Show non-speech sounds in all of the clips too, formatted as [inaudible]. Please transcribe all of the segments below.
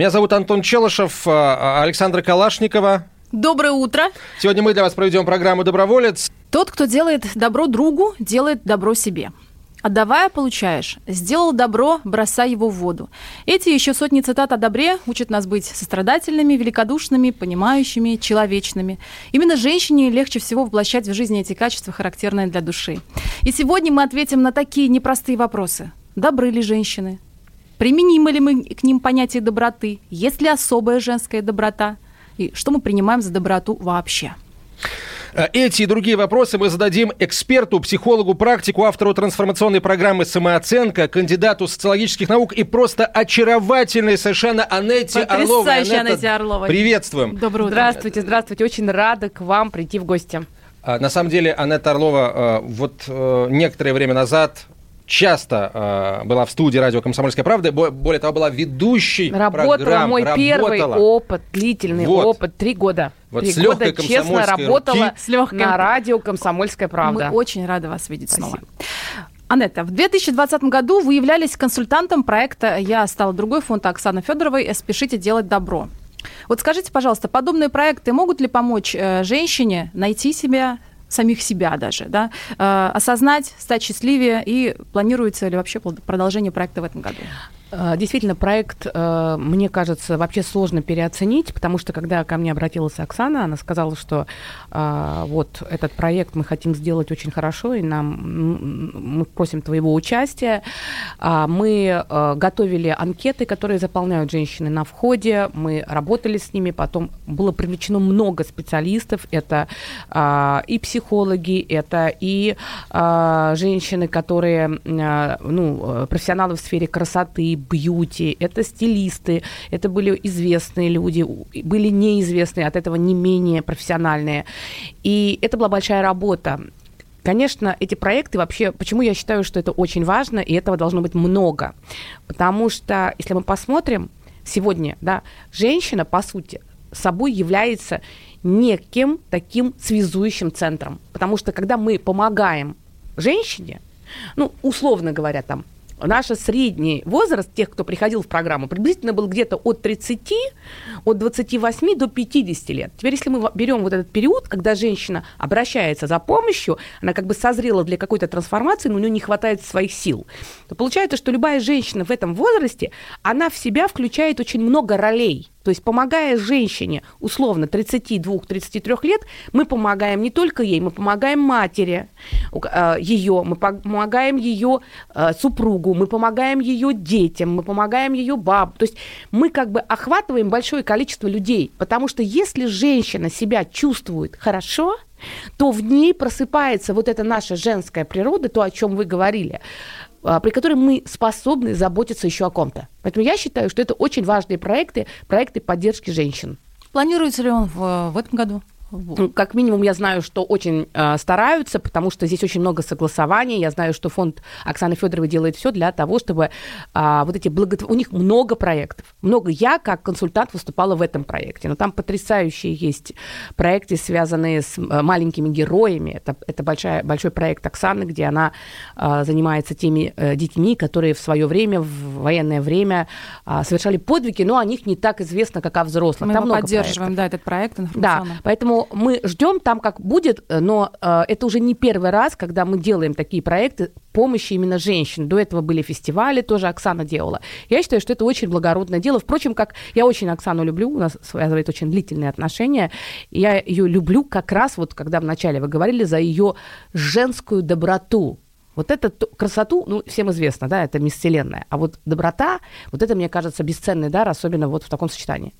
Меня зовут Антон Челышев, а, Александра Калашникова. Доброе утро. Сегодня мы для вас проведем программу «Доброволец». Тот, кто делает добро другу, делает добро себе. Отдавая, получаешь. Сделал добро, бросай его в воду. Эти еще сотни цитат о добре учат нас быть сострадательными, великодушными, понимающими, человечными. Именно женщине легче всего воплощать в жизни эти качества, характерные для души. И сегодня мы ответим на такие непростые вопросы. Добры ли женщины? Применимы ли мы к ним понятие доброты? Есть ли особая женская доброта? И что мы принимаем за доброту вообще? Э, эти и другие вопросы мы зададим эксперту, психологу, практику, автору трансформационной программы «Самооценка», кандидату социологических наук и просто очаровательной совершенно Анетте Орловой. Анетта, Анетте Орловой. Приветствуем. Доброе утро. Здравствуйте, здравствуйте. Очень рада к вам прийти в гости. А, на самом деле, Анетта Орлова э, вот э, некоторое время назад часто э, была в студии радио «Комсомольская правда». Более того, была ведущей Работала программ. мой работала. первый опыт, длительный вот. опыт, три года. Вот три с года честно работала руки. с легкой... на радио «Комсомольская правда». Мы очень рады вас видеть Спасибо. снова. Анетта, в 2020 году вы являлись консультантом проекта «Я стала другой» фонда Оксаны Федоровой «Спешите делать добро». Вот скажите, пожалуйста, подобные проекты могут ли помочь э, женщине найти себя, самих себя даже, да, э, осознать, стать счастливее и планируется ли вообще продолжение проекта в этом году? Э, действительно, проект, э, мне кажется, вообще сложно переоценить, потому что когда ко мне обратилась Оксана, она сказала, что э, вот этот проект мы хотим сделать очень хорошо, и нам мы просим твоего участия. А мы готовили анкеты, которые заполняют женщины на входе, мы работали с ними, потом было привлечено много специалистов, это и психологи, это и женщины, которые, ну, профессионалы в сфере красоты, бьюти, это стилисты, это были известные люди, были неизвестные, от этого не менее профессиональные. И это была большая работа. Конечно, эти проекты вообще, почему я считаю, что это очень важно, и этого должно быть много. Потому что, если мы посмотрим, сегодня, да, женщина, по сути, собой является неким таким связующим центром. Потому что когда мы помогаем женщине, ну, условно говоря, там, наш средний возраст тех, кто приходил в программу, приблизительно был где-то от 30, от 28 до 50 лет. Теперь, если мы берем вот этот период, когда женщина обращается за помощью, она как бы созрела для какой-то трансформации, но у нее не хватает своих сил, то получается, что любая женщина в этом возрасте, она в себя включает очень много ролей. То есть, помогая женщине, условно, 32-33 лет, мы помогаем не только ей, мы помогаем матери э, ее, мы помогаем ее э, супругу, мы помогаем ее детям, мы помогаем ее баб. То есть мы как бы охватываем большое количество людей, потому что если женщина себя чувствует хорошо, то в ней просыпается вот эта наша женская природа, то, о чем вы говорили. А, при которой мы способны заботиться еще о ком-то. Поэтому я считаю, что это очень важные проекты, проекты поддержки женщин. Планируется ли он в, в этом году? Ну, как минимум, я знаю, что очень э, стараются, потому что здесь очень много согласований. Я знаю, что фонд Оксаны Федоровой делает все для того, чтобы э, вот эти благотв... У них много проектов. Много. Я, как консультант, выступала в этом проекте. Но там потрясающие есть проекты, связанные с э, маленькими героями. Это, это большая, большой проект Оксаны, где она э, занимается теми э, детьми, которые в свое время, в военное время э, совершали подвиги, но о них не так известно, как о взрослых. Мы там его поддерживаем, проектов. да, этот проект Да, поэтому мы ждем там, как будет, э, но э, это уже не первый раз, когда мы делаем такие проекты помощи именно женщин. До этого были фестивали, тоже Оксана делала. Я считаю, что это очень благородное дело. Впрочем, как я очень Оксану люблю, у нас связывает очень длительные отношения. Я ее люблю как раз, вот когда вначале вы говорили, за ее женскую доброту. Вот эту красоту, ну, всем известно, да, это мисс Вселенная. А вот доброта, вот это, мне кажется, бесценный дар, особенно вот в таком сочетании.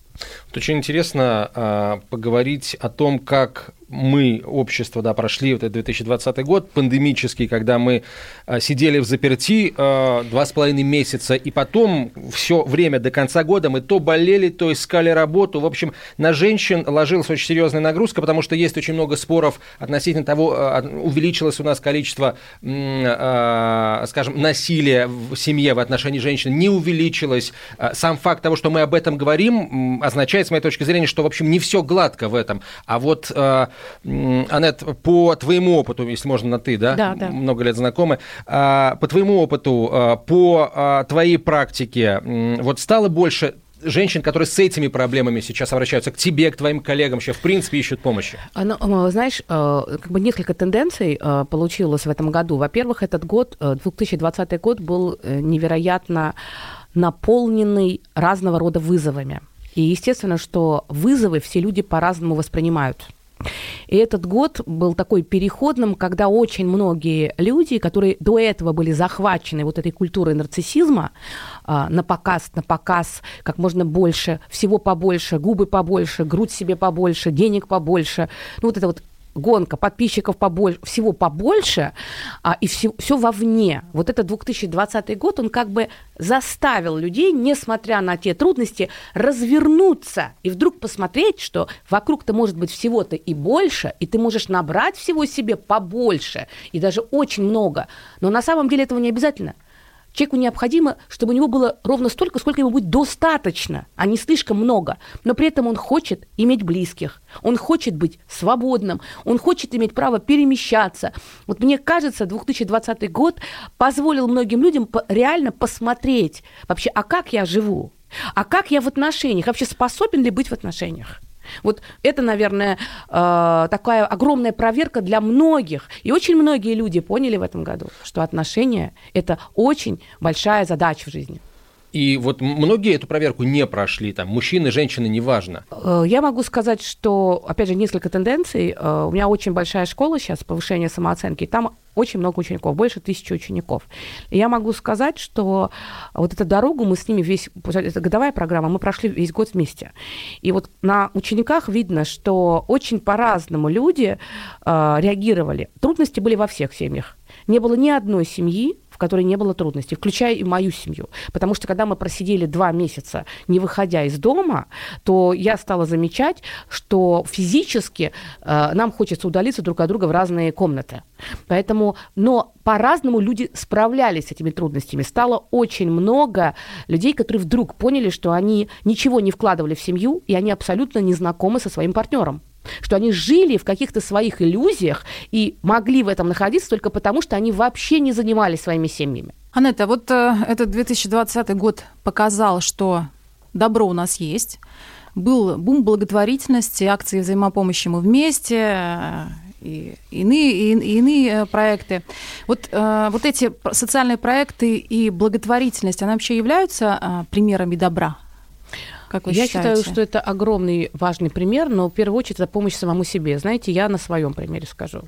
Вот очень интересно э, поговорить о том, как мы, общество, да, прошли вот этот 2020 год, пандемический, когда мы а, сидели в заперти а, два с половиной месяца, и потом все время до конца года мы то болели, то искали работу. В общем, на женщин ложилась очень серьезная нагрузка, потому что есть очень много споров относительно того, а, увеличилось у нас количество, скажем, насилия в семье в отношении женщин, не увеличилось. Сам факт того, что мы об этом говорим, означает, с моей точки зрения, что, в общем, не все гладко в этом. А вот, Аннет, по твоему опыту, если можно на «ты», да? Да, да. Много лет знакомы. По твоему опыту, по твоей практике, вот стало больше женщин, которые с этими проблемами сейчас обращаются к тебе, к твоим коллегам, вообще в принципе ищут помощи? Ну, знаешь, как бы несколько тенденций получилось в этом году. Во-первых, этот год, 2020 год, был э, невероятно наполненный разного рода вызовами. И естественно, что вызовы все люди по-разному воспринимают. И этот год был такой переходным, когда очень многие люди, которые до этого были захвачены вот этой культурой нарциссизма, а, на показ, на показ, как можно больше, всего побольше, губы побольше, грудь себе побольше, денег побольше, ну вот это вот гонка, подписчиков побольше, всего побольше, а, и все, все вовне. Вот этот 2020 год, он как бы заставил людей, несмотря на те трудности, развернуться и вдруг посмотреть, что вокруг-то может быть всего-то и больше, и ты можешь набрать всего себе побольше, и даже очень много. Но на самом деле этого не обязательно – Человеку необходимо, чтобы у него было ровно столько, сколько ему будет достаточно, а не слишком много. Но при этом он хочет иметь близких, он хочет быть свободным, он хочет иметь право перемещаться. Вот мне кажется, 2020 год позволил многим людям реально посмотреть вообще, а как я живу, а как я в отношениях, вообще способен ли быть в отношениях. Вот это, наверное, э, такая огромная проверка для многих. И очень многие люди поняли в этом году, что отношения – это очень большая задача в жизни. И вот многие эту проверку не прошли, там, мужчины, женщины, неважно. Э, я могу сказать, что, опять же, несколько тенденций. Э, у меня очень большая школа сейчас, повышение самооценки, там очень много учеников, больше тысячи учеников. И я могу сказать, что вот эту дорогу мы с ними весь, это годовая программа, мы прошли весь год вместе. И вот на учениках видно, что очень по-разному люди э, реагировали. Трудности были во всех семьях. Не было ни одной семьи, которой не было трудностей, включая и мою семью. Потому что когда мы просидели два месяца, не выходя из дома, то я стала замечать, что физически э, нам хочется удалиться друг от друга в разные комнаты. Поэтому, но по-разному люди справлялись с этими трудностями. Стало очень много людей, которые вдруг поняли, что они ничего не вкладывали в семью, и они абсолютно не знакомы со своим партнером что они жили в каких-то своих иллюзиях и могли в этом находиться только потому, что они вообще не занимались своими семьями. Анетта, вот э, этот 2020 год показал, что добро у нас есть. Был бум благотворительности, акции взаимопомощи «Мы вместе», э, и иные, и, и иные э, проекты. Вот, э, вот эти социальные проекты и благотворительность, они вообще являются э, примерами добра? Как вы я считаете? считаю, что это огромный важный пример, но в первую очередь это помощь самому себе. Знаете, я на своем примере скажу.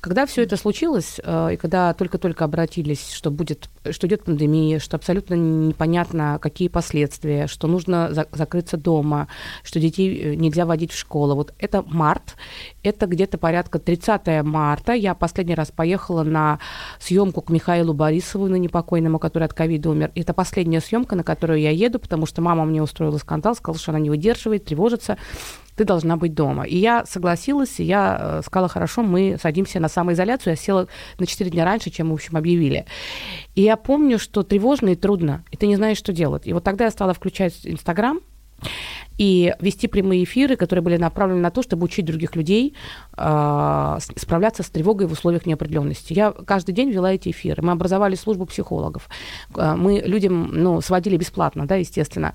Когда все это случилось, э, и когда только-только обратились, что будет, что идет пандемия, что абсолютно непонятно, какие последствия, что нужно за- закрыться дома, что детей э, нельзя водить в школу. Вот это март, это где-то порядка 30 марта. Я последний раз поехала на съемку к Михаилу Борисову, на непокойному, который от ковида умер. Это последняя съемка, на которую я еду, потому что мама мне устроила скандал скандал, сказал, что она не выдерживает, тревожится, ты должна быть дома. И я согласилась, и я э, сказала, хорошо, мы садимся на самоизоляцию. Я села на 4 дня раньше, чем в общем, объявили. И я помню, что тревожно и трудно, и ты не знаешь, что делать. И вот тогда я стала включать Инстаграм, и вести прямые эфиры, которые были направлены на то, чтобы учить других людей э, справляться с тревогой в условиях неопределенности. Я каждый день вела эти эфиры. Мы образовали службу психологов. Э, мы людям ну, сводили бесплатно, да, естественно.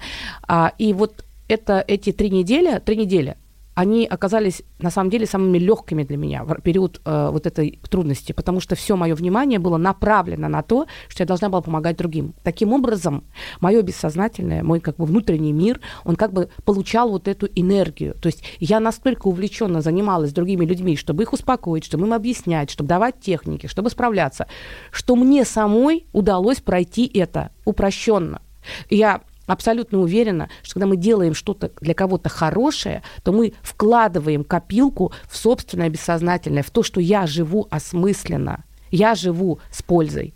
А, и вот это, эти три недели, три недели они оказались на самом деле самыми легкими для меня в период э, вот этой трудности, потому что все мое внимание было направлено на то, что я должна была помогать другим. Таким образом, мое бессознательное, мой как бы внутренний мир, он как бы получал вот эту энергию. То есть я настолько увлеченно занималась другими людьми, чтобы их успокоить, чтобы им объяснять, чтобы давать техники, чтобы справляться, что мне самой удалось пройти это упрощенно. Я абсолютно уверена, что когда мы делаем что-то для кого-то хорошее, то мы вкладываем копилку в собственное бессознательное, в то, что я живу осмысленно, я живу с пользой.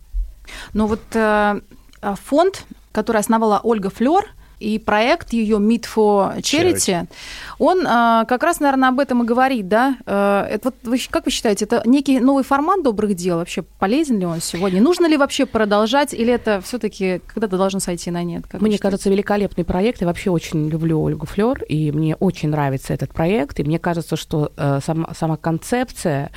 Но вот э, фонд, который основала Ольга Флер, и проект ее Meet for Charity, Charity. он э, как раз, наверное, об этом и говорит, да? Э, это вот вы, как вы считаете, это некий новый формат добрых дел? Вообще полезен ли он сегодня? Нужно ли вообще продолжать, или это все-таки когда-то должно сойти на нет? Как мне кажется, великолепный проект. Я вообще очень люблю Ольгу Флер, и мне очень нравится этот проект. И мне кажется, что э, сама, сама концепция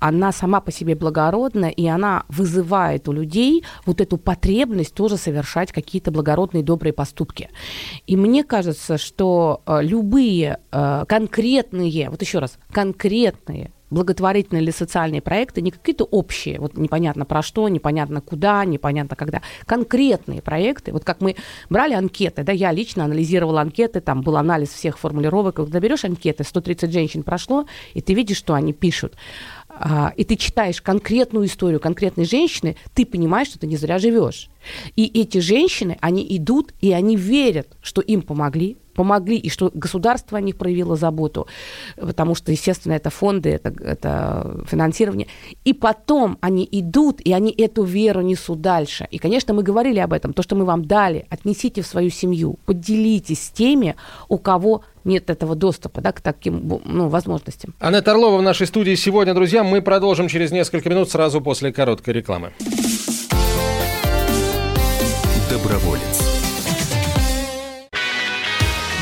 она сама по себе благородна, и она вызывает у людей вот эту потребность тоже совершать какие-то благородные, добрые поступки. И мне кажется, что э, любые э, конкретные, вот еще раз, конкретные благотворительные или социальные проекты, не какие-то общие, вот непонятно про что, непонятно куда, непонятно когда, конкретные проекты, вот как мы брали анкеты, да, я лично анализировала анкеты, там был анализ всех формулировок, когда берешь анкеты, 130 женщин прошло, и ты видишь, что они пишут, а, и ты читаешь конкретную историю конкретной женщины, ты понимаешь, что ты не зря живешь. И эти женщины, они идут, и они верят, что им помогли, помогли, и что государство о них проявило заботу, потому что, естественно, это фонды, это, это финансирование. И потом они идут, и они эту веру несут дальше. И, конечно, мы говорили об этом, то, что мы вам дали, отнесите в свою семью, поделитесь с теми, у кого нет этого доступа да, к таким ну, возможностям. Анетта Орлова в нашей студии сегодня, друзья. Мы продолжим через несколько минут сразу после короткой рекламы. Доброволец.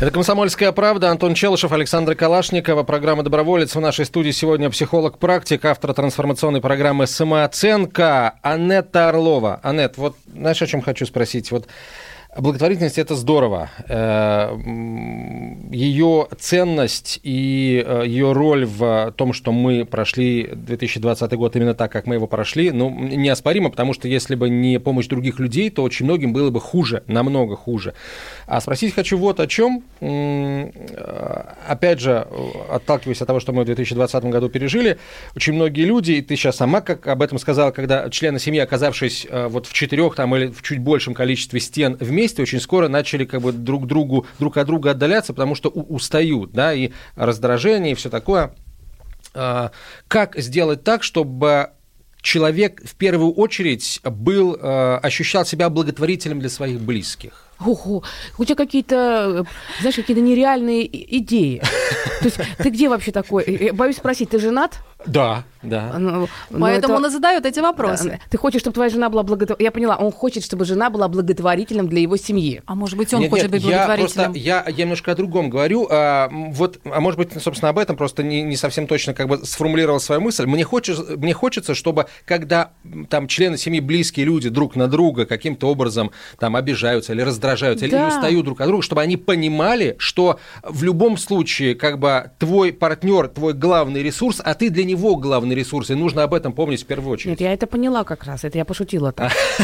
Это «Комсомольская правда». Антон Челышев, Александр Калашникова. Программа «Доброволец». В нашей студии сегодня психолог-практик, автор трансформационной программы «Самооценка» Анетта Орлова. Анет, вот знаешь, о чем хочу спросить? Вот Благотворительность это здорово. Э, ее ценность и э, ее роль в том, что мы прошли 2020 год именно так, как мы его прошли, ну, неоспоримо, потому что если бы не помощь других людей, то очень многим было бы хуже, намного хуже. А спросить хочу вот о чем. Э, опять же, отталкиваясь от того, что мы в 2020 году пережили, очень многие люди, и ты сейчас сама как об этом сказала, когда члены семьи, оказавшись вот в четырех там или в чуть большем количестве стен вместе, вместе очень скоро начали как бы друг другу, друг от друга отдаляться, потому что устают, да, и раздражение, и все такое. А, как сделать так, чтобы человек в первую очередь был, а, ощущал себя благотворителем для своих близких? Ого, у тебя какие-то, знаешь, какие-то нереальные идеи. То есть ты где вообще такой? Я боюсь спросить, ты женат? Да, да. Ну, Поэтому это... он и задает эти вопросы. Да. Ты хочешь, чтобы твоя жена была благотворительной? Я поняла, он хочет, чтобы жена была благотворителем для его семьи. А может быть, он нет, хочет нет, быть благотворителем? Я, просто, я, я немножко о другом говорю. А, вот, а может быть, собственно, об этом просто не, не совсем точно как бы сформулировал свою мысль. Мне хочется, мне хочется, чтобы когда там члены семьи, близкие люди друг на друга каким-то образом там обижаются или раздражаются, да. или устают друг от друга, чтобы они понимали, что в любом случае как бы твой партнер, твой главный ресурс, а ты для него главный ресурс, и нужно об этом помнить в первую очередь. Нет, я это поняла как раз, это я пошутила так. [laughs]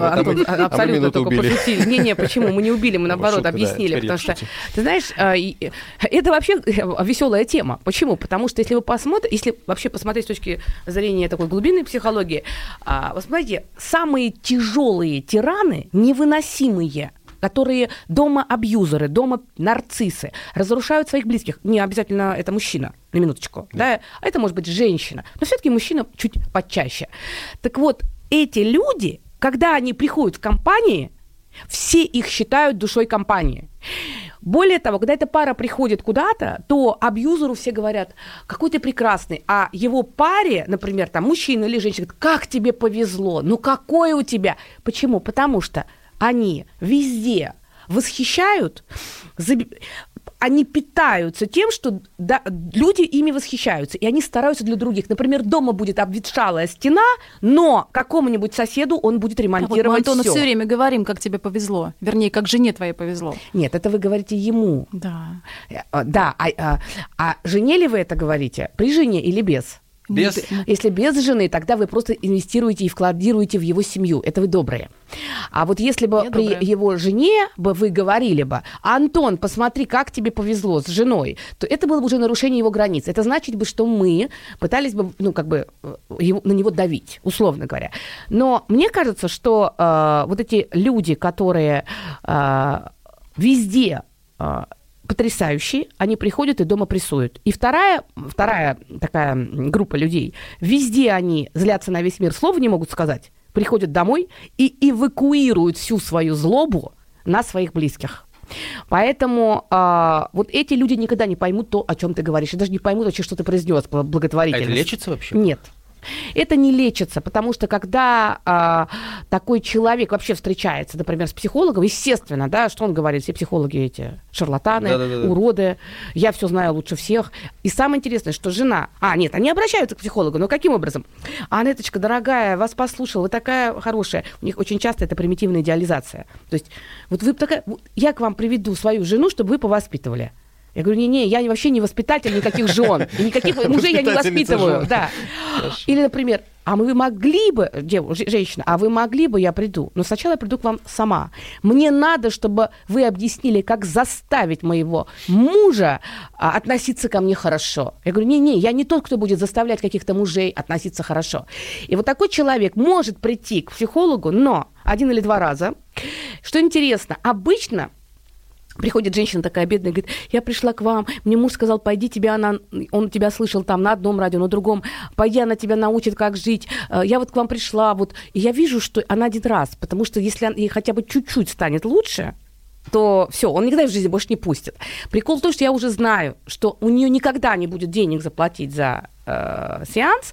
А абсолютно только пошутили. Не-не, почему? Мы не убили, мы наоборот объяснили, потому что, ты знаешь, а, это вообще э, веселая тема. Почему? Потому что если вы посмотрите, если вообще посмотреть с точки зрения такой глубинной психологии, а, вы смотрите, самые тяжелые тираны, невыносимые, которые дома абьюзеры, дома нарциссы, разрушают своих близких. Не обязательно это мужчина, на минуточку, да, да? а это может быть женщина. Но все-таки мужчина чуть почаще. Так вот, эти люди, когда они приходят в компании, все их считают душой компании. Более того, когда эта пара приходит куда-то, то абьюзеру все говорят, какой ты прекрасный, а его паре, например, там мужчина или женщина, говорит, как тебе повезло, ну какое у тебя. Почему? Потому что они везде восхищают, они питаются тем, что да, люди ими восхищаются, и они стараются для других. Например, дома будет обветшалая стена, но какому-нибудь соседу он будет ремонтировать а вот мы Антону все время говорим, как тебе повезло. Вернее, как жене твоей повезло. Нет, это вы говорите ему. Да. Э, да, а, а, а жене ли вы это говорите? При жене или без? Без... Если без жены, тогда вы просто инвестируете и вкладируете в его семью. Это вы добрые. А вот если бы Я при добрая. его жене бы вы говорили бы, Антон, посмотри, как тебе повезло с женой, то это было бы уже нарушение его границ. Это значит бы, что мы пытались бы, ну, как бы, э, его- на него давить, условно говоря. Но мне кажется, что э, вот эти люди, которые э, везде э, потрясающие, они приходят и дома прессуют. И вторая, вторая такая группа людей, везде они злятся на весь мир, слова не могут сказать, приходят домой и эвакуируют всю свою злобу на своих близких. Поэтому а, вот эти люди никогда не поймут то, о чем ты говоришь, и даже не поймут вообще, что ты произнес по А это лечится вообще? Нет. Это не лечится, потому что когда а, такой человек вообще встречается, например, с психологом, естественно, да, что он говорит, все психологи эти шарлатаны, Да-да-да. уроды, я все знаю лучше всех. И самое интересное, что жена, а нет, они обращаются к психологу, но каким образом? Анеточка, дорогая, вас послушала, вы такая хорошая. У них очень часто это примитивная идеализация. То есть вот вы такая, я к вам приведу свою жену, чтобы вы повоспитывали. Я говорю, не-не, я вообще не воспитатель никаких жен, и никаких [laughs] мужей я не воспитываю. Да. Или, например, а мы могли бы, дев, женщина, а вы могли бы, я приду. Но сначала я приду к вам сама. Мне надо, чтобы вы объяснили, как заставить моего мужа а, относиться ко мне хорошо. Я говорю, не-не, я не тот, кто будет заставлять каких-то мужей относиться хорошо. И вот такой человек может прийти к психологу, но один или два раза. Что интересно, обычно Приходит женщина такая бедная, говорит, я пришла к вам, мне муж сказал, пойди тебя, она, он тебя слышал там на одном радио, на другом, пойди, она тебя научит, как жить. Э, Я вот к вам пришла, вот, и я вижу, что она один раз, потому что если ей хотя бы чуть-чуть станет лучше, то все, он никогда в жизни больше не пустит. Прикол в том, что я уже знаю, что у нее никогда не будет денег заплатить за э, сеанс,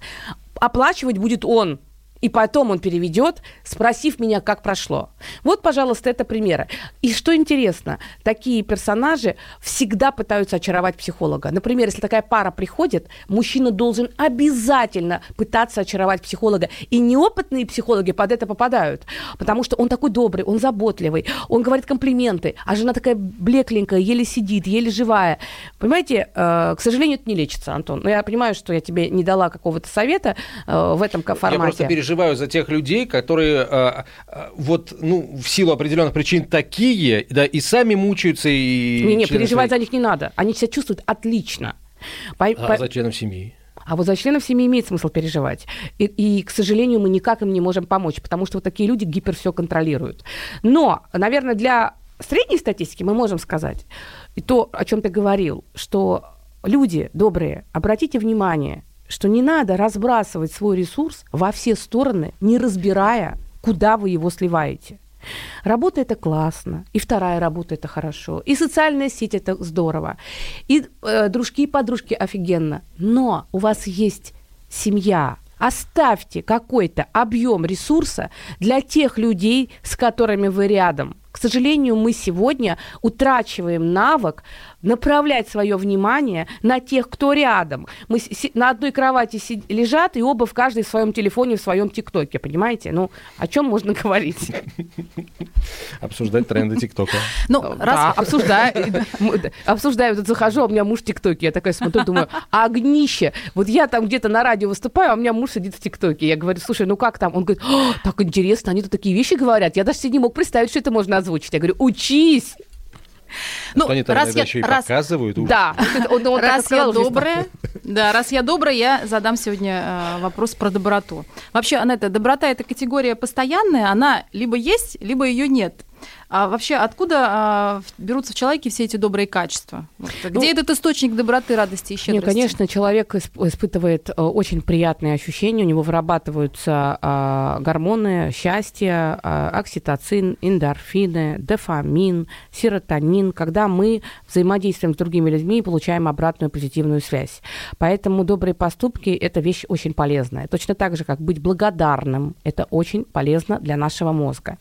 оплачивать будет он. И потом он переведет, спросив меня, как прошло. Вот, пожалуйста, это примеры. И что интересно, такие персонажи всегда пытаются очаровать психолога. Например, если такая пара приходит, мужчина должен обязательно пытаться очаровать психолога. И неопытные психологи под это попадают, потому что он такой добрый, он заботливый, он говорит комплименты, а жена такая блекленькая, еле сидит, еле живая. Понимаете, э, к сожалению, это не лечится, Антон. Но я понимаю, что я тебе не дала какого-то совета э, в этом ка- Я формате. Переживаю за тех людей, которые э, э, вот, ну, в силу определенных причин такие, да, и сами мучаются, и... Не, не, члены переживать за своей- них не надо. Они себя чувствуют отлично. По- А по- за членом семьи? А вот за членов семьи имеет смысл переживать. И, и, к сожалению, мы никак им не можем помочь, потому что вот такие люди гипер все контролируют. Но, наверное, для средней статистики мы можем сказать, и то, о чем ты говорил, что люди добрые, обратите внимание, что не надо разбрасывать свой ресурс во все стороны, не разбирая, куда вы его сливаете. Работа это классно, и вторая работа это хорошо, и социальная сеть это здорово, и э, дружки и подружки офигенно. Но у вас есть семья. Оставьте какой-то объем ресурса для тех людей, с которыми вы рядом. К сожалению, мы сегодня утрачиваем навык направлять свое внимание на тех, кто рядом. Мы си- на одной кровати си- лежат, и оба в каждой в своем телефоне, в своем ТикТоке, понимаете? Ну, о чем можно [laughs] говорить? Обсуждать тренды ТикТока. Ну, раз... обсуждаю, [laughs] обсуждаю, тут захожу, а у меня муж в ТикТоке. Я такая смотрю, думаю, а огнище. Вот я там где-то на радио выступаю, а у меня муж сидит в ТикТоке. Я говорю, слушай, ну как там? Он говорит, «О, так интересно, они тут такие вещи говорят. Я даже себе не мог представить, что это можно озвучить. Я говорю, учись. Ну, Что они там раз иногда я- еще и раз- показывают. Да. Он, он раз сказал я уже, добрая, да, раз я добрая, я задам сегодня э, вопрос про доброту. Вообще, Анетта, доброта это категория постоянная, она либо есть, либо ее нет. А вообще, откуда а, берутся в человеке все эти добрые качества? Вот, где этот источник доброты, радости и Нет, щедрости? конечно, человек исп- испытывает э, очень приятные ощущения, у него вырабатываются а, гормоны счастья, а, окситоцин, эндорфины, дофамин, серотонин, когда мы взаимодействуем с другими людьми и получаем обратную позитивную связь. Поэтому добрые поступки – это вещь очень полезная. Точно так же, как быть благодарным – это очень полезно для нашего мозга.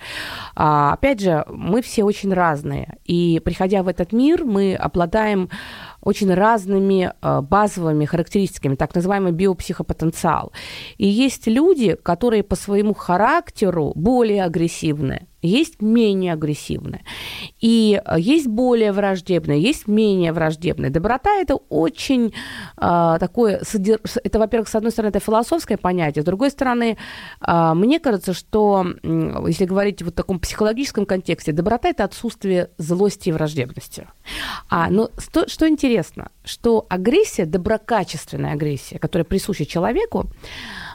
А, опять же, мы все очень разные. И приходя в этот мир, мы обладаем очень разными э, базовыми характеристиками, так называемый биопсихопотенциал. И есть люди, которые по своему характеру более агрессивны, есть менее агрессивные. И э, есть более враждебные, есть менее враждебные. Доброта – это очень э, такое, это, во-первых, с одной стороны, это философское понятие, с другой стороны, э, мне кажется, что, если говорить в вот таком психологическом контексте, доброта – это отсутствие злости и враждебности. А, но что, что интересно, что агрессия, доброкачественная агрессия, которая присуща человеку,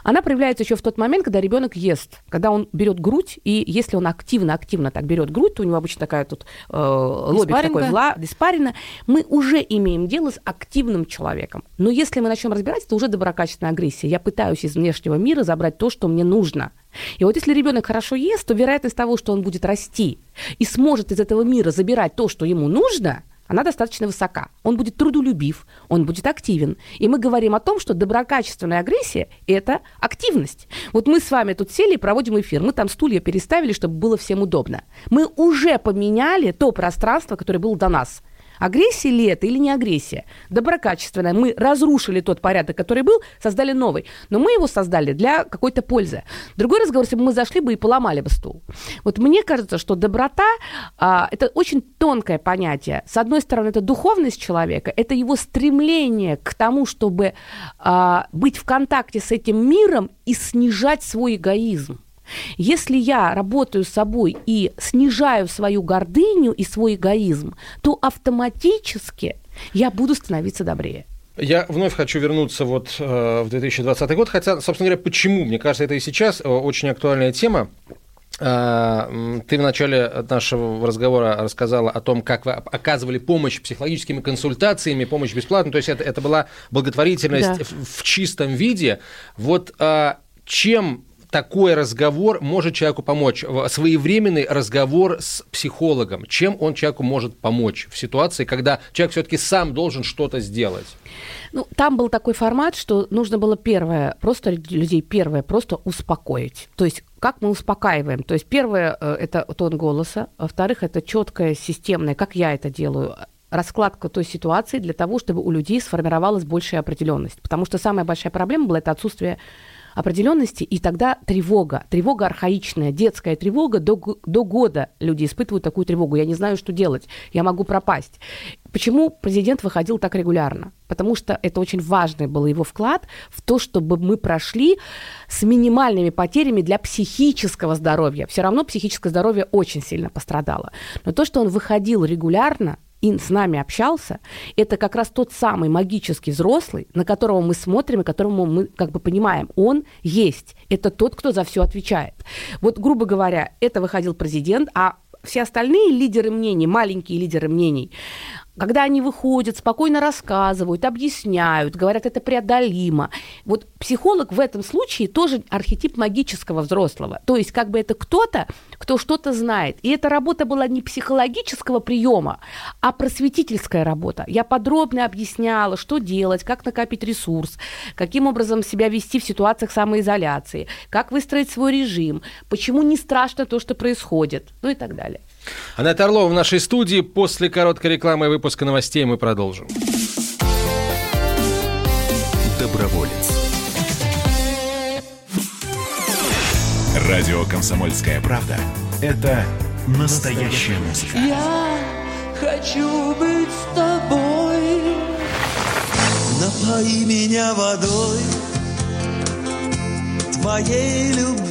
она проявляется еще в тот момент, когда ребенок ест, когда он берет грудь, и если он активно-активно так берет грудь, то у него обычно такая тут э, лобик такой вла, диспарина, мы уже имеем дело с активным человеком. Но если мы начнем разбирать, это уже доброкачественная агрессия. Я пытаюсь из внешнего мира забрать то, что мне нужно. И вот если ребенок хорошо ест, то вероятность того, что он будет расти и сможет из этого мира забирать то, что ему нужно – она достаточно высока. Он будет трудолюбив, он будет активен. И мы говорим о том, что доброкачественная агрессия – это активность. Вот мы с вами тут сели и проводим эфир. Мы там стулья переставили, чтобы было всем удобно. Мы уже поменяли то пространство, которое было до нас – Агрессия ли это или не агрессия? Доброкачественная. Мы разрушили тот порядок, который был, создали новый. Но мы его создали для какой-то пользы. Другой разговор, если бы мы зашли бы и поломали бы стул. Вот мне кажется, что доброта а, – это очень тонкое понятие. С одной стороны, это духовность человека, это его стремление к тому, чтобы а, быть в контакте с этим миром и снижать свой эгоизм. Если я работаю с собой и снижаю свою гордыню и свой эгоизм, то автоматически я буду становиться добрее. Я вновь хочу вернуться вот э, в 2020 год, хотя, собственно говоря, почему? Мне кажется, это и сейчас э, очень актуальная тема. Э, ты в начале нашего разговора рассказала о том, как вы оказывали помощь психологическими консультациями, помощь бесплатно. То есть это, это была благотворительность да. в, в чистом виде. Вот э, чем такой разговор может человеку помочь? Своевременный разговор с психологом. Чем он человеку может помочь в ситуации, когда человек все-таки сам должен что-то сделать? Ну, там был такой формат, что нужно было первое, просто людей первое, просто успокоить. То есть как мы успокаиваем? То есть первое э, – это тон голоса, во-вторых, это четкое, системное, как я это делаю, раскладка той ситуации для того, чтобы у людей сформировалась большая определенность. Потому что самая большая проблема была это отсутствие определенности, и тогда тревога, тревога архаичная, детская тревога, до, до года люди испытывают такую тревогу. Я не знаю, что делать, я могу пропасть. Почему президент выходил так регулярно? Потому что это очень важный был его вклад в то, чтобы мы прошли с минимальными потерями для психического здоровья. Все равно психическое здоровье очень сильно пострадало. Но то, что он выходил регулярно, и с нами общался, это как раз тот самый магический взрослый, на которого мы смотрим и которому мы как бы понимаем, он есть. Это тот, кто за все отвечает. Вот, грубо говоря, это выходил президент, а все остальные лидеры мнений, маленькие лидеры мнений, когда они выходят, спокойно рассказывают, объясняют, говорят, это преодолимо. Вот психолог в этом случае тоже архетип магического взрослого. То есть как бы это кто-то, кто что-то знает. И эта работа была не психологического приема, а просветительская работа. Я подробно объясняла, что делать, как накопить ресурс, каким образом себя вести в ситуациях самоизоляции, как выстроить свой режим, почему не страшно то, что происходит, ну и так далее. Анна Орлова в нашей студии. После короткой рекламы и выпуска новостей мы продолжим. Доброволец. Радио «Комсомольская правда» — это настоящая музыка. Я хочу быть с тобой. Напои меня водой твоей любви.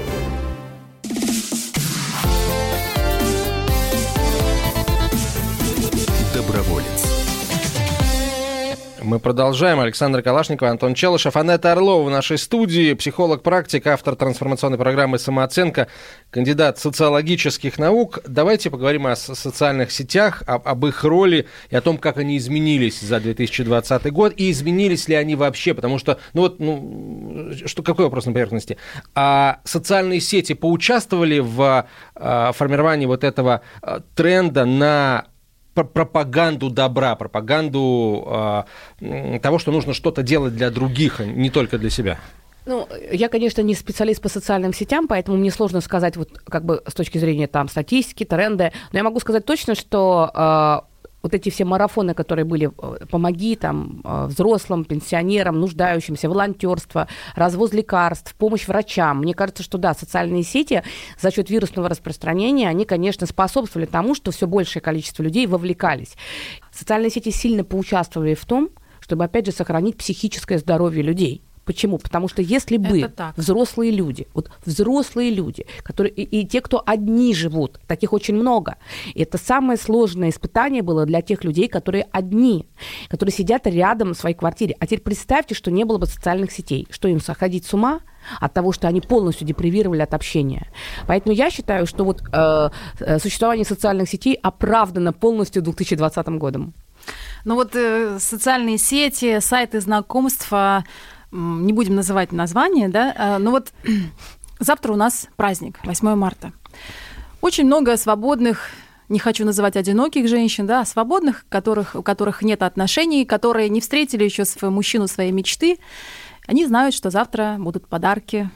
Мы продолжаем. Александр Калашников, Антон Челышев, Анетта Орлова в нашей студии, психолог-практик, автор трансформационной программы «Самооценка», кандидат социологических наук. Давайте поговорим о социальных сетях, об, об их роли и о том, как они изменились за 2020 год, и изменились ли они вообще, потому что, ну вот, ну, что, какой вопрос на поверхности? А социальные сети поучаствовали в а, формировании вот этого а, тренда на пропаганду добра, пропаганду э, того, что нужно что-то делать для других, а не только для себя? Ну, я, конечно, не специалист по социальным сетям, поэтому мне сложно сказать вот как бы с точки зрения там статистики, тренды, но я могу сказать точно, что э, вот эти все марафоны, которые были э, «Помоги» там э, взрослым, пенсионерам, нуждающимся, волонтерство, развоз лекарств, помощь врачам. Мне кажется, что да, социальные сети за счет вирусного распространения, они, конечно, способствовали тому, что все большее количество людей вовлекались. Социальные сети сильно поучаствовали в том, чтобы, опять же, сохранить психическое здоровье людей. Почему? Потому что если бы взрослые люди, вот взрослые люди, которые и, и те, кто одни живут, таких очень много, это самое сложное испытание было для тех людей, которые одни, которые сидят рядом в своей квартире. А теперь представьте, что не было бы социальных сетей, что им сходить с ума? от того, что они полностью депривировали от общения. Поэтому я считаю, что вот э, э существование социальных сетей оправдано полностью 2020 годом. Ну вот э, социальные сети, сайты знакомства, не будем называть название, да, а, но вот [clears throat] завтра у нас праздник, 8 марта. Очень много свободных не хочу называть одиноких женщин, да, а свободных, которых, у которых нет отношений, которые не встретили еще своего мужчину своей мечты. Они знают, что завтра будут подарки,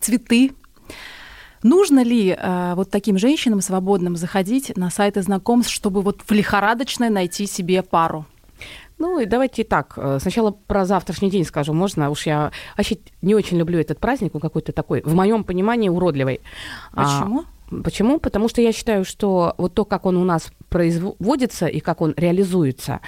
цветы. Нужно ли э, вот таким женщинам свободным заходить на сайты знакомств, чтобы вот в лихорадочной найти себе пару? Ну и давайте так, э, сначала про завтрашний день скажу, можно? Уж я вообще не очень люблю этот праздник, он какой-то такой, в моем понимании, уродливый. Почему? А, почему? Потому что я считаю, что вот то, как он у нас производится и как он реализуется,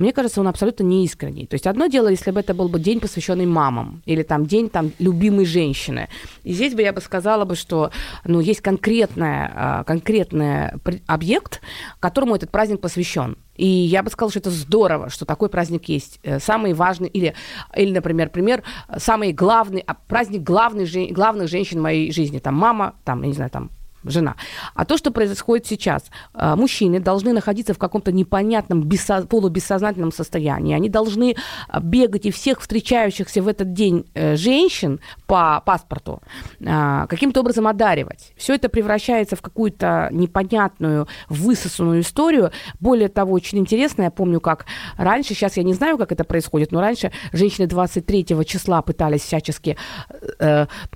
мне кажется, он абсолютно неискренний. То есть одно дело, если бы это был бы день, посвященный мамам, или там день там любимой женщины. И здесь бы я бы сказала бы, что ну, есть конкретный, а, конкретный объект, которому этот праздник посвящен. И я бы сказала, что это здорово, что такой праздник есть. Э, самый важный, или, или например, пример, самый главный, а, праздник главный, главных женщин в моей жизни. Там мама, там, я не знаю, там жена. А то, что происходит сейчас, э, мужчины должны находиться в каком-то непонятном бессо... полубессознательном состоянии. Они должны э, бегать и всех встречающихся в этот день э, женщин по паспорту каким-то образом одаривать. Все это превращается в какую-то непонятную, высосанную историю. Более того, очень интересно, я помню, как раньше, сейчас я не знаю, как это происходит, но раньше женщины 23 числа пытались всячески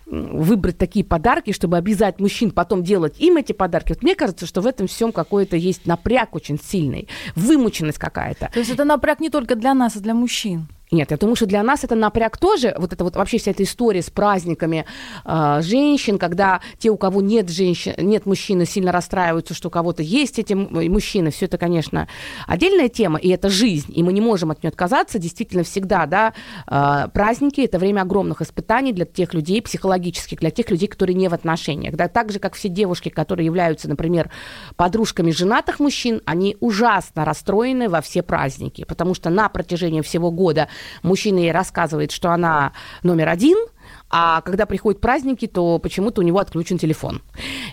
выбрать такие подарки, чтобы обязать мужчин потом делать им эти подарки. Вот мне кажется, что в этом всем какой-то есть напряг очень сильный, вымученность какая-то. То есть это напряг не только для нас, а для мужчин. Нет, я думаю, что для нас это напряг тоже, вот это вот вообще вся эта история с праздниками э, женщин, когда те, у кого нет женщин, нет мужчины, сильно расстраиваются, что у кого-то есть эти мужчины, все это, конечно, отдельная тема, и это жизнь, и мы не можем от нее отказаться, действительно, всегда, да, э, праздники – это время огромных испытаний для тех людей, психологических, для тех людей, которые не в отношениях, да, так же, как все девушки, которые являются, например, подружками женатых мужчин, они ужасно расстроены во все праздники, потому что на протяжении всего года мужчина ей рассказывает, что она номер один – а когда приходят праздники, то почему-то у него отключен телефон.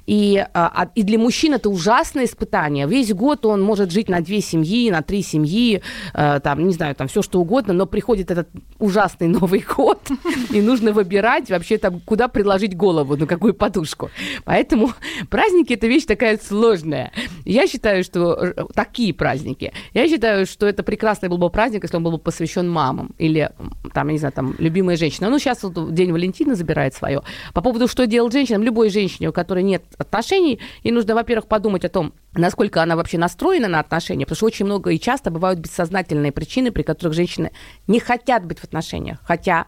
И, а, а, и для мужчин это ужасное испытание. Весь год он может жить на две семьи, на три семьи, э, там, не знаю, там все что угодно, но приходит этот ужасный Новый год, [laughs] и нужно выбирать вообще там, куда приложить голову, на какую подушку. Поэтому праздники это вещь такая сложная. Я считаю, что э, такие праздники, я считаю, что это прекрасный был бы праздник, если он был бы посвящен мамам или там, я не знаю, там, любимая женщина. Ну, сейчас вот день Валентина Валентина забирает свое. По поводу, что делать женщинам, любой женщине, у которой нет отношений, ей нужно, во-первых, подумать о том, насколько она вообще настроена на отношения, потому что очень много и часто бывают бессознательные причины, при которых женщины не хотят быть в отношениях, хотя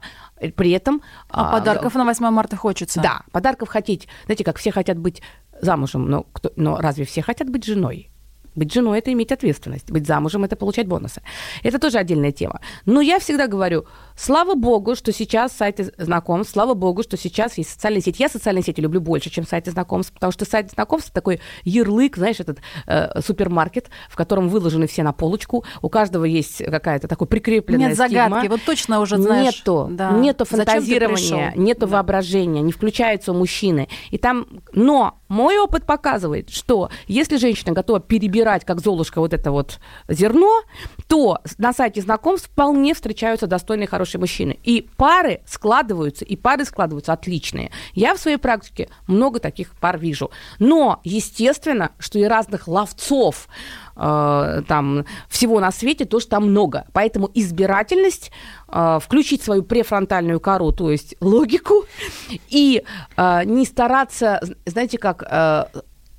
при этом... А, а подарков на 8 марта хочется. Да, подарков хотеть. Знаете, как все хотят быть замужем, но, кто, но разве все хотят быть женой? Быть женой – это иметь ответственность. Быть замужем – это получать бонусы. Это тоже отдельная тема. Но я всегда говорю, слава богу, что сейчас сайты знакомств, слава богу, что сейчас есть социальные сети. Я социальные сети люблю больше, чем сайты знакомств, потому что сайт знакомств – такой ярлык, знаешь, этот э, супермаркет, в котором выложены все на полочку. У каждого есть какая-то такой прикрепленная Нет стигма. загадки, вот точно уже знаешь. Нету, да. нету фантазирования, нету Да. воображения, не включается у мужчины. И там, но мой опыт показывает, что если женщина готова перебирать, как Золушка, вот это вот зерно, то на сайте знакомств вполне встречаются достойные, хорошие мужчины. И пары складываются, и пары складываются отличные. Я в своей практике много таких пар вижу. Но, естественно, что и разных ловцов, там всего на свете тоже там много. Поэтому избирательность, э, включить свою префронтальную кору, то есть логику, и э, не стараться, знаете, как э,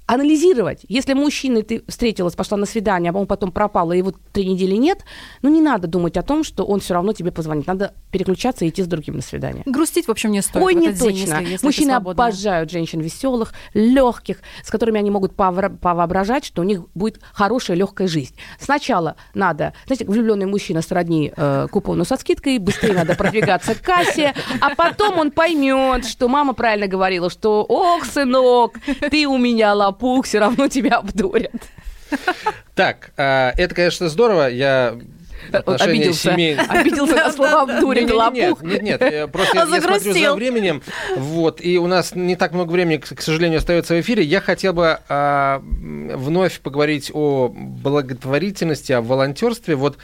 анализировать. Если мужчина, ты встретилась, пошла на свидание, а он потом пропал, и его три недели нет, ну не надо думать о том, что он все равно тебе позвонит. Надо переключаться и идти с другим на свидание. Грустить, в общем, не стоит. Ой, не этот день, точно. если- если Мужчины обожают женщин веселых, легких, с которыми они могут повоображать, что у них будет хорошая легкая жизнь. Сначала надо, знаете, влюбленный мужчина сродни э, купону со скидкой, быстрее надо продвигаться к кассе, а потом он поймет, что мама правильно говорила, что ох, сынок, ты у меня лопух, все равно тебя обдурят. Так, а, это, конечно, здорово. Я в отношении Обиделся. семей- Обиделся на слова обдурить лопух. Нет, нет, просто я, я смотрю за временем, вот, и у нас не так много времени, к, сожалению, остается в эфире. Я хотел бы а, вновь поговорить о благотворительности, о волонтерстве. Вот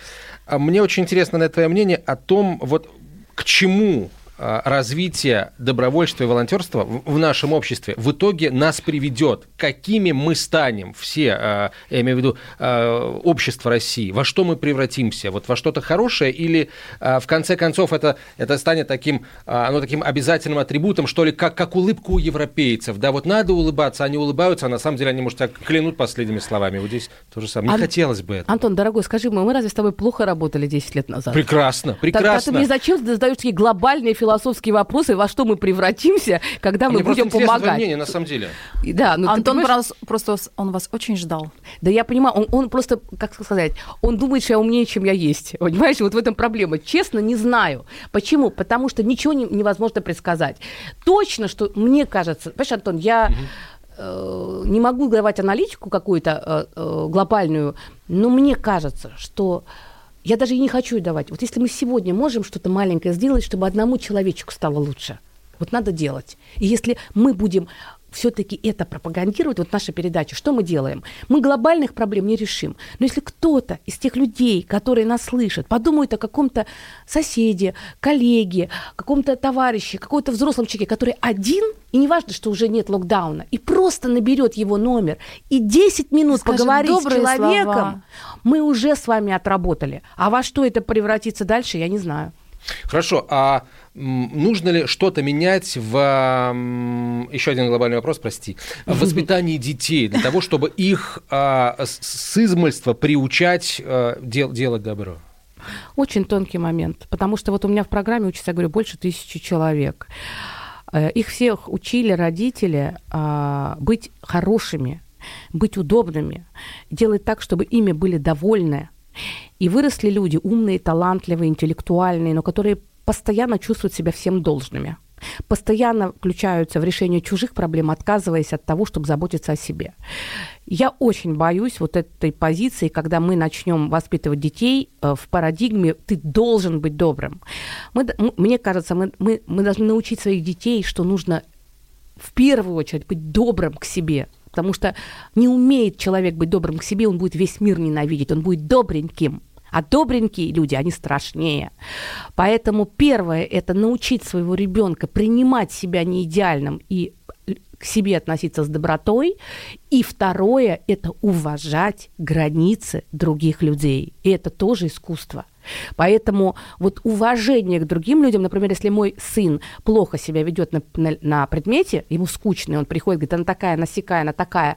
а, мне очень интересно на твое мнение о том, вот к чему а, развитие добровольчества и волонтерства в, нашем обществе в итоге нас приведет, какими мы станем все, а, я имею в виду а, общество России, во что мы превратимся, вот во что-то хорошее или в конце концов это, это станет таким, оно таким обязательным атрибутом, что ли, как, как улыбку у европейцев, да, вот надо улыбаться, они улыбаются, а на самом деле они, может, так клянут последними словами, вот здесь то же самое, не Ан- хотелось бы это. Антон, дорогой, скажи, мы, мы разве с тобой плохо работали 10 лет назад? Прекрасно, Тогда ты прекрасно. мне зачем задаешь такие глобальные философские вопросы, во что мы превратимся, когда мы Мне будем помогать? мнение, на самом деле. Да, ну, Антон понимаешь, просто он вас очень ждал. Да я понимаю, он, он просто, как сказать, он думает, что я умнее, чем я есть. [laughs] Понимаешь, вот в этом проблема. Честно, не знаю. Почему? Потому что ничего не- невозможно предсказать. Точно, что мне кажется, понимаешь, Антон, я э, не могу давать аналитику какую-то э, э, глобальную, но мне кажется, что я даже и не хочу давать. Вот если мы сегодня можем что-то маленькое сделать, чтобы одному человечку стало лучше, вот надо делать. И если мы будем все-таки это пропагандировать, вот наша передача, что мы делаем? Мы глобальных проблем не решим. Но если кто-то из тех людей, которые нас слышат, подумает о каком-то соседе, коллеге, каком-то товарище, каком-то взрослом человеке, который один, и не важно, что уже нет локдауна, и просто наберет его номер, и 10 минут Скажет поговорить с человеком, слова. мы уже с вами отработали. А во что это превратится дальше, я не знаю. Хорошо, а нужно ли что-то менять в... Еще один глобальный вопрос, прости. В воспитании детей, для того, чтобы их а, с измольства приучать а, дел- делать добро? Очень тонкий момент, потому что вот у меня в программе учатся, я говорю, больше тысячи человек. Э, Их всех учили родители а, быть хорошими, быть удобными, делать так, чтобы ими были довольны. И выросли люди умные, талантливые, интеллектуальные, но которые постоянно чувствуют себя всем должными. Постоянно включаются в решение чужих проблем, отказываясь от того, чтобы заботиться о себе. Я очень боюсь вот этой позиции, когда мы начнем воспитывать детей э, в парадигме «ты должен быть добрым». Мы мне кажется, мы, мы, мы должны научить своих детей, что нужно в первую очередь быть добрым к себе. Потому что не умеет человек быть добрым к себе, он будет весь мир ненавидеть, он будет добреньким. А добренькие люди, они страшнее. Поэтому первое – это научить своего ребенка принимать себя неидеальным и к себе относиться с добротой. И второе – это уважать границы других людей. И это тоже искусство. Поэтому вот уважение к другим людям, например, если мой сын плохо себя ведет на, на, на предмете, ему скучно, он приходит, говорит, она такая, она сякая, она такая,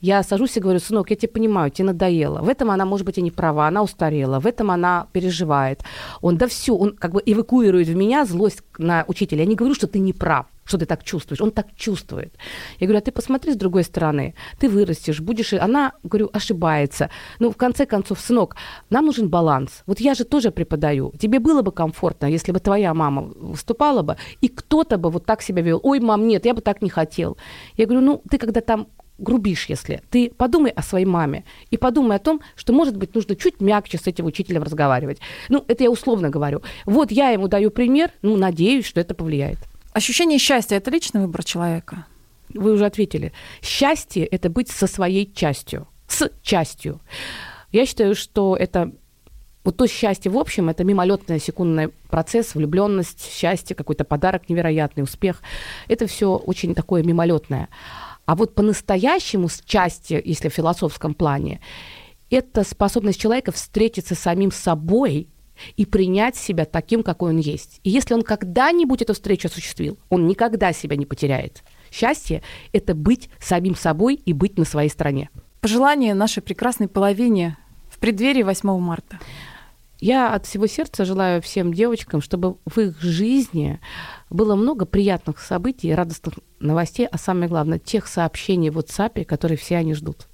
я сажусь и говорю, сынок, я тебя понимаю, тебе надоело. В этом она, может быть, и не права, она устарела, в этом она переживает. Он, да все, он как бы эвакуирует в меня злость на учителя. Я не говорю, что ты не прав. Что ты так чувствуешь. Он так чувствует. Я говорю, а ты посмотри с другой стороны. Ты вырастешь, будешь... Она, говорю, ошибается. Ну, в конце концов, сынок, нам нужен баланс. Вот я же тоже преподаю. Тебе было бы комфортно, если бы твоя мама выступала бы, и кто-то бы вот так себя вел. Ой, мам, нет, я бы так не хотел. Я говорю, ну, ты когда там грубишь, если. Ты подумай о своей маме и подумай о том, что, может быть, нужно чуть мягче с этим учителем разговаривать. Ну, это я условно говорю. Вот я ему даю пример, ну, надеюсь, что это повлияет. Ощущение счастья – это личный выбор человека? Вы уже ответили. Счастье – это быть со своей частью. С частью. Я считаю, что это вот то счастье в общем, это мимолетный секундный процесс, влюбленность, счастье, какой-то подарок невероятный, успех. Это все очень такое мимолетное. А вот по-настоящему счастье, если в философском плане, это способность человека встретиться с самим собой и принять себя таким, какой он есть. И если он когда-нибудь эту встречу осуществил, он никогда себя не потеряет. Счастье – это быть самим собой и быть на своей стороне. Пожелание нашей прекрасной половине в преддверии 8 марта. Я от всего сердца желаю всем девочкам, чтобы в их жизни было много приятных событий, радостных новостей, а самое главное, тех сообщений в WhatsApp, которые все они ждут.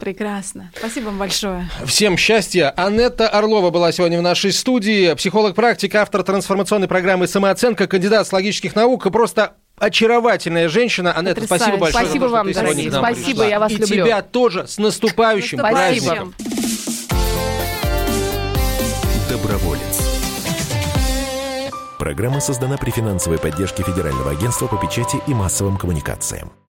Прекрасно. Спасибо вам большое. Всем счастья. Анетта Орлова была сегодня в нашей студии. Психолог-практик, автор трансформационной программы «Самооценка», кандидат с логических наук. Просто очаровательная женщина. Анетта, Потрясающе. спасибо большое. Спасибо за то, что вам, ты сегодня дорогие. к нам Спасибо, пришла. я вас И люблю. тебя тоже с наступающим Наступающим. праздником. Доброволец. Программа создана при финансовой поддержке Федерального агентства по печати и массовым коммуникациям.